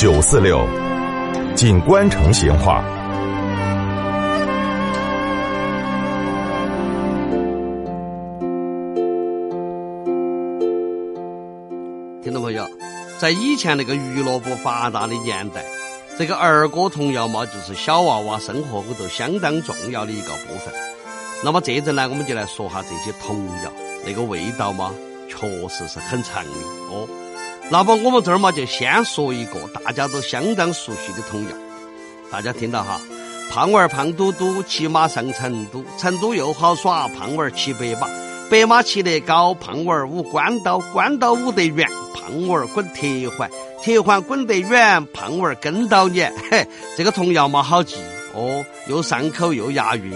九四六，锦官城闲话。听众朋友，在以前那个娱乐不发达的年代，这个儿歌童谣嘛，就是小娃娃生活后头相当重要的一个部分。那么这阵呢，我们就来说下这些童谣，那个味道嘛，确实是很长的哦。那么我们这儿嘛，就先说一个大家都相当熟悉的童谣，大家听到哈？胖娃儿胖嘟嘟，骑马上成都，成都又好耍，胖娃儿骑白马，白马骑得高，胖娃儿舞关刀，关刀舞得圆，胖娃儿滚铁环，铁环滚得远，胖娃儿跟到撵。嘿，这个童谣嘛好记哦，又上口又押韵。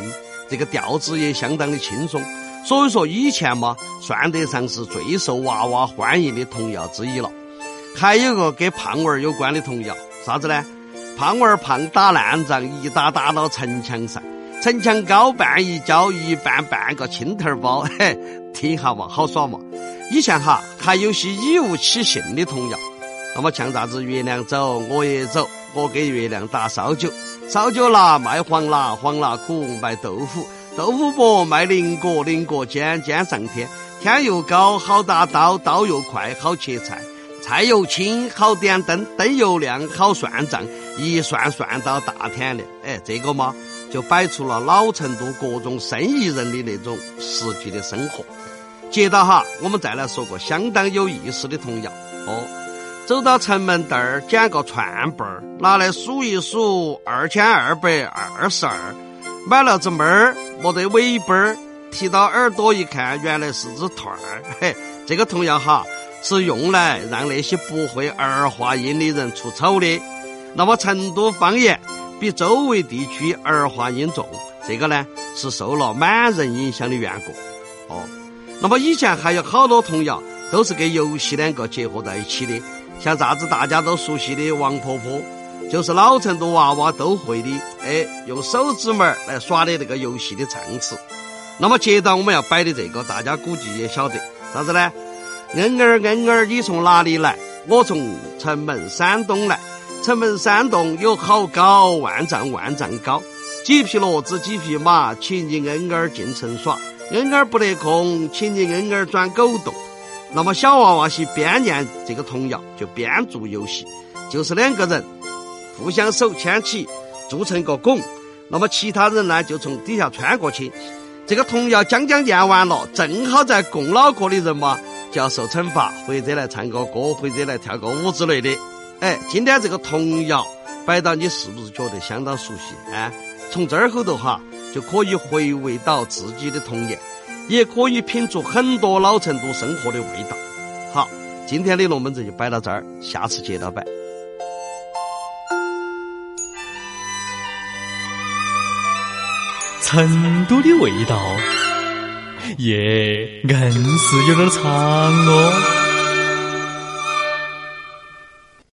这个调子也相当的轻松，所以说以前嘛，算得上是最受娃娃欢迎的童谣之一了。还有个跟胖娃儿有关的童谣，啥子呢？胖娃儿胖打烂仗，一打打到城墙上，城墙高半一跤，一半半个青头包。嘿，听一下嘛，好耍嘛。以前哈还有些以物起兴的童谣，那么像啥子月亮走，我也走，我给月亮打烧酒。烧酒辣，卖黄辣，黄辣苦，卖豆腐，豆腐薄，卖菱角，菱角尖，尖上天，天又高，好打刀，刀又快，好切菜，菜又轻，好点灯，灯又亮，好算账，一算算到大天亮。哎，这个嘛，就摆出了老成都各种生意人的那种实际的生活。接着哈，我们再来说个相当有意思的童谣哦。走到城门店儿，捡个串儿，拿来数一数，二千二百二十二。买了只猫儿，没得尾巴儿，提到耳朵一看，原来是只兔儿。嘿，这个童谣哈，是用来让那些不会儿化音的人出丑的。那么成都方言比周围地区儿化音重，这个呢是受了满人影响的缘故。哦，那么以前还有好多童谣都是跟游戏两个结合在一起的。像啥子大家都熟悉的王婆婆，就是老成都娃娃都会的，哎，用手指门来耍的那个游戏的唱词。那么接着我们要摆的这个，大家估计也晓得啥子呢？恩儿恩儿，你从哪里来？我从城门山东来。城门山洞有好高，万丈万丈高。几匹骡子几匹马，请你恩儿进城耍。恩儿不得空，请你恩儿钻狗洞。那么小娃娃些边念这个童谣，就边做游戏，就是两个人互相手牵起，做成个拱，那么其他人呢就从底下穿过去。这个童谣将将念完了，正好在拱脑壳的人嘛就要受惩罚，或者来唱个歌，或者来跳个舞之类的。哎，今天这个童谣摆到你是不是觉得相当熟悉啊？从这儿后头哈就可以回味到自己的童年。也可以品出很多老成都生活的味道。好，今天的龙门阵就摆到这儿，下次接着摆。成都的味道，耶，硬是有点长哦。